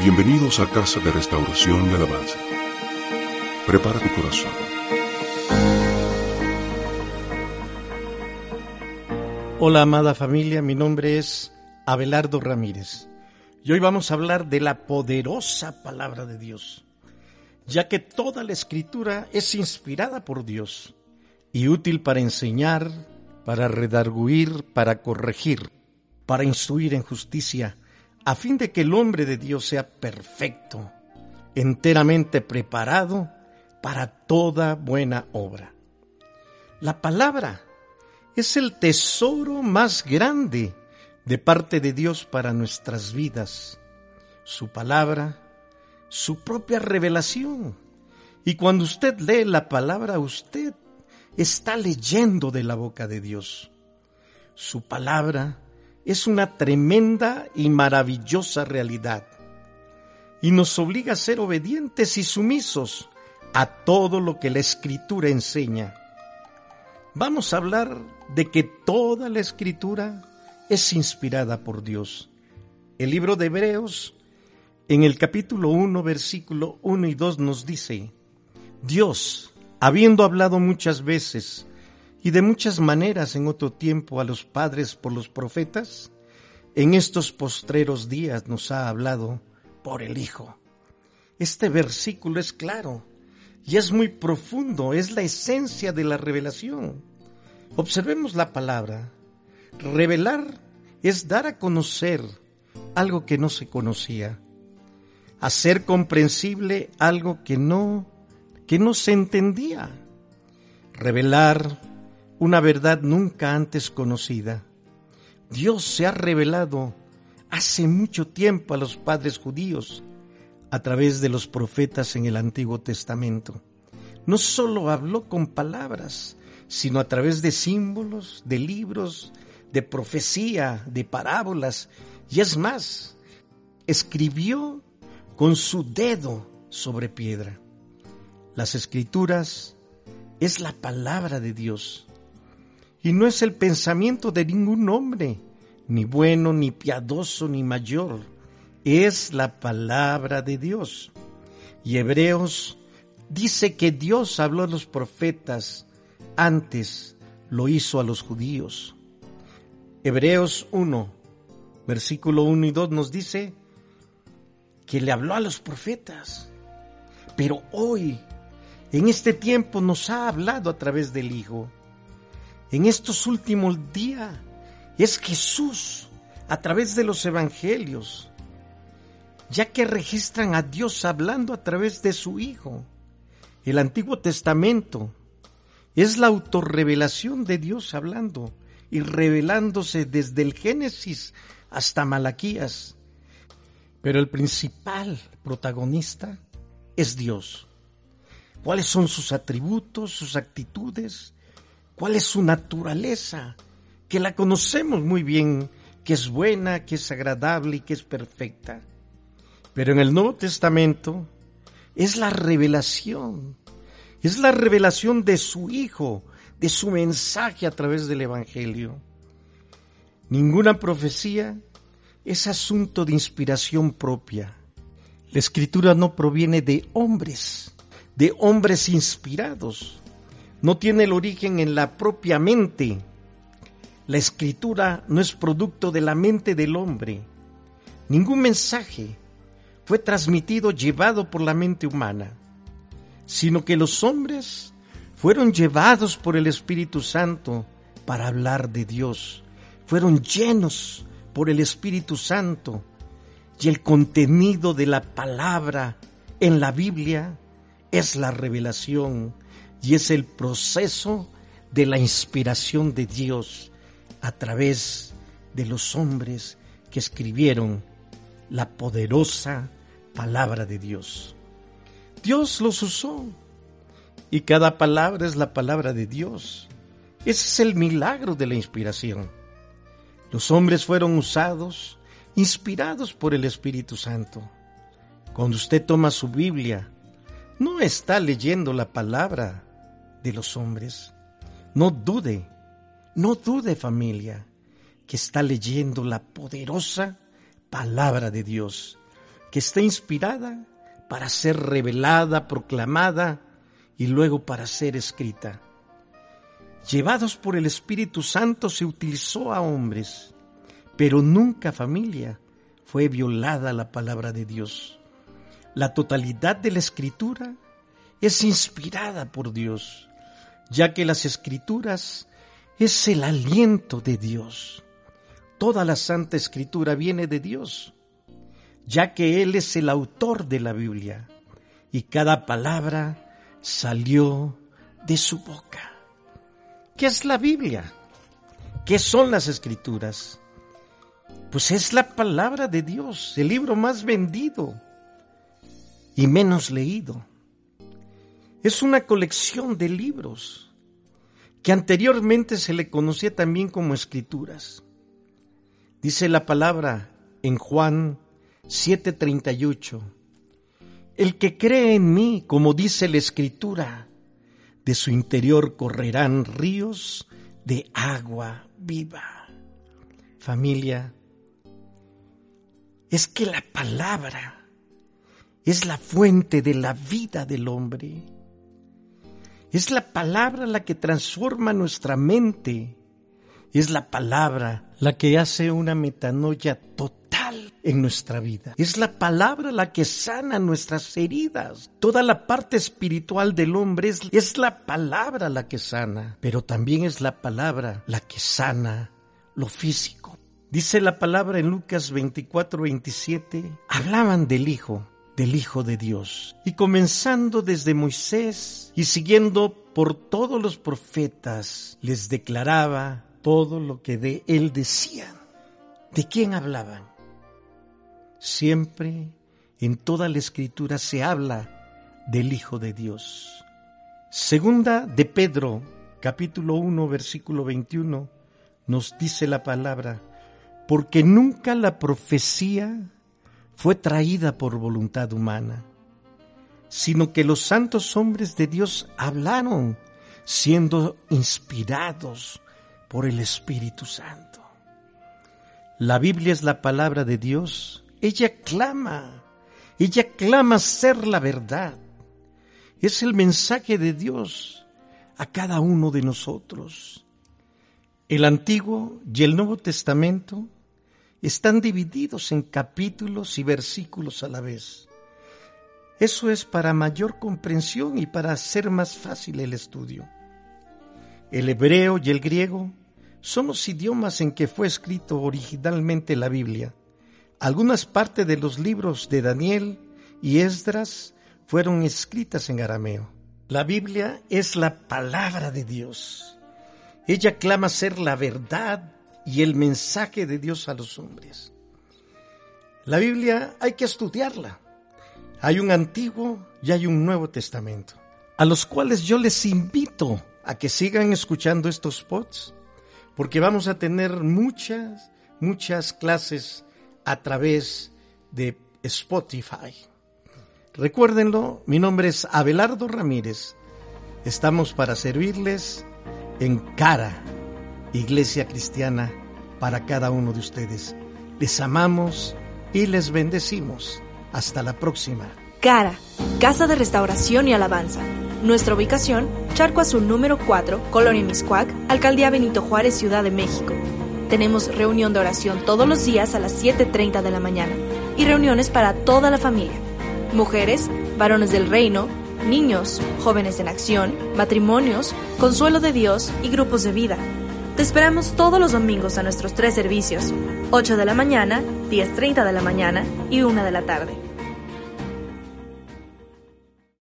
Bienvenidos a Casa de Restauración y Alabanza. Prepara tu corazón. Hola amada familia, mi nombre es Abelardo Ramírez y hoy vamos a hablar de la poderosa palabra de Dios, ya que toda la escritura es inspirada por Dios y útil para enseñar, para redarguir, para corregir, para instruir en justicia, a fin de que el hombre de Dios sea perfecto, enteramente preparado para toda buena obra. La palabra es el tesoro más grande de parte de Dios para nuestras vidas. Su palabra, su propia revelación. Y cuando usted lee la palabra, usted está leyendo de la boca de Dios. Su palabra es una tremenda y maravillosa realidad y nos obliga a ser obedientes y sumisos a todo lo que la escritura enseña. Vamos a hablar de que toda la escritura es inspirada por Dios. El libro de Hebreos, en el capítulo 1, versículo 1 y 2 nos dice, Dios, habiendo hablado muchas veces y de muchas maneras en otro tiempo a los padres por los profetas, en estos postreros días nos ha hablado por el Hijo. Este versículo es claro y es muy profundo, es la esencia de la revelación. Observemos la palabra. Revelar es dar a conocer algo que no se conocía, hacer comprensible algo que no que no se entendía, revelar una verdad nunca antes conocida. Dios se ha revelado hace mucho tiempo a los padres judíos a través de los profetas en el Antiguo Testamento. No solo habló con palabras, sino a través de símbolos, de libros, de profecía, de parábolas, y es más, escribió con su dedo sobre piedra. Las escrituras es la palabra de Dios y no es el pensamiento de ningún hombre, ni bueno, ni piadoso, ni mayor. Es la palabra de Dios. Y Hebreos dice que Dios habló a los profetas, antes lo hizo a los judíos. Hebreos 1, versículo 1 y 2 nos dice que le habló a los profetas, pero hoy, en este tiempo, nos ha hablado a través del Hijo en estos últimos días es Jesús a través de los evangelios, ya que registran a Dios hablando a través de su Hijo. El Antiguo Testamento es la autorrevelación de Dios hablando y revelándose desde el Génesis hasta Malaquías. Pero el principal protagonista es Dios. ¿Cuáles son sus atributos, sus actitudes? Cuál es su naturaleza, que la conocemos muy bien, que es buena, que es agradable y que es perfecta. Pero en el Nuevo Testamento es la revelación, es la revelación de su Hijo, de su mensaje a través del Evangelio. Ninguna profecía es asunto de inspiración propia. La escritura no proviene de hombres, de hombres inspirados, no tiene el origen en la propia mente. La escritura no es producto de la mente del hombre. Ningún mensaje fue transmitido llevado por la mente humana, sino que los hombres fueron llevados por el Espíritu Santo para hablar de Dios. Fueron llenos por el Espíritu Santo y el contenido de la palabra en la Biblia es la revelación y es el proceso de la inspiración de Dios a través de los hombres que escribieron la poderosa palabra de Dios. Dios los usó y cada palabra es la palabra de Dios. Ese es el milagro de la inspiración. Los hombres fueron usados, inspirados por el Espíritu Santo. Cuando usted toma su Biblia, no está leyendo la palabra de los hombres. No dude, no dude familia, que está leyendo la poderosa palabra de Dios. que está inspirada para ser revelada, proclamada y luego para ser escrita. Llevados por el Espíritu Santo se utilizó a hombres, pero nunca familia fue violada la palabra de Dios. La totalidad de la escritura es inspirada por Dios, ya que las escrituras es el aliento de Dios. Toda la Santa Escritura viene de Dios, ya que Él es el autor de la Biblia y cada palabra salió de su boca. ¿Qué es la Biblia? ¿Qué son las Escrituras? Pues es la palabra de Dios, el libro más vendido y menos leído. Es una colección de libros que anteriormente se le conocía también como escrituras. Dice la palabra en Juan 7:38, el que cree en mí, como dice la escritura, de su interior correrán ríos de agua viva. Familia, es que la palabra es la fuente de la vida del hombre. Es la palabra la que transforma nuestra mente. Es la palabra la que hace una metanoia total en nuestra vida. Es la palabra la que sana nuestras heridas. Toda la parte espiritual del hombre es, es la palabra la que sana, pero también es la palabra la que sana lo físico. Dice la palabra en Lucas 24, 27, hablaban del Hijo del Hijo de Dios. Y comenzando desde Moisés y siguiendo por todos los profetas, les declaraba todo lo que de él decían. ¿De quién hablaban? Siempre en toda la escritura se habla del Hijo de Dios. Segunda de Pedro, capítulo 1, versículo 21, nos dice la palabra, porque nunca la profecía fue traída por voluntad humana, sino que los santos hombres de Dios hablaron siendo inspirados por el Espíritu Santo. La Biblia es la palabra de Dios. Ella clama, ella clama ser la verdad. Es el mensaje de Dios a cada uno de nosotros. El Antiguo y el Nuevo Testamento están divididos en capítulos y versículos a la vez. Eso es para mayor comprensión y para hacer más fácil el estudio. El hebreo y el griego son los idiomas en que fue escrito originalmente la Biblia. Algunas partes de los libros de Daniel y Esdras fueron escritas en arameo. La Biblia es la palabra de Dios. Ella clama ser la verdad y el mensaje de Dios a los hombres. La Biblia hay que estudiarla. Hay un antiguo y hay un nuevo testamento, a los cuales yo les invito a que sigan escuchando estos pods, porque vamos a tener muchas, muchas clases a través de Spotify. Recuérdenlo, mi nombre es Abelardo Ramírez. Estamos para servirles en cara Iglesia Cristiana para cada uno de ustedes. Les amamos y les bendecimos. Hasta la próxima. Cara, Casa de Restauración y Alabanza. Nuestra ubicación, Charco Azul número 4, Colonia Miscuac, Alcaldía Benito Juárez, Ciudad de México. Tenemos reunión de oración todos los días a las 7.30 de la mañana y reuniones para toda la familia. Mujeres, varones del reino, niños, jóvenes en acción, matrimonios, consuelo de Dios y grupos de vida. Te esperamos todos los domingos a nuestros tres servicios, 8 de la mañana, 10.30 de la mañana y 1 de la tarde.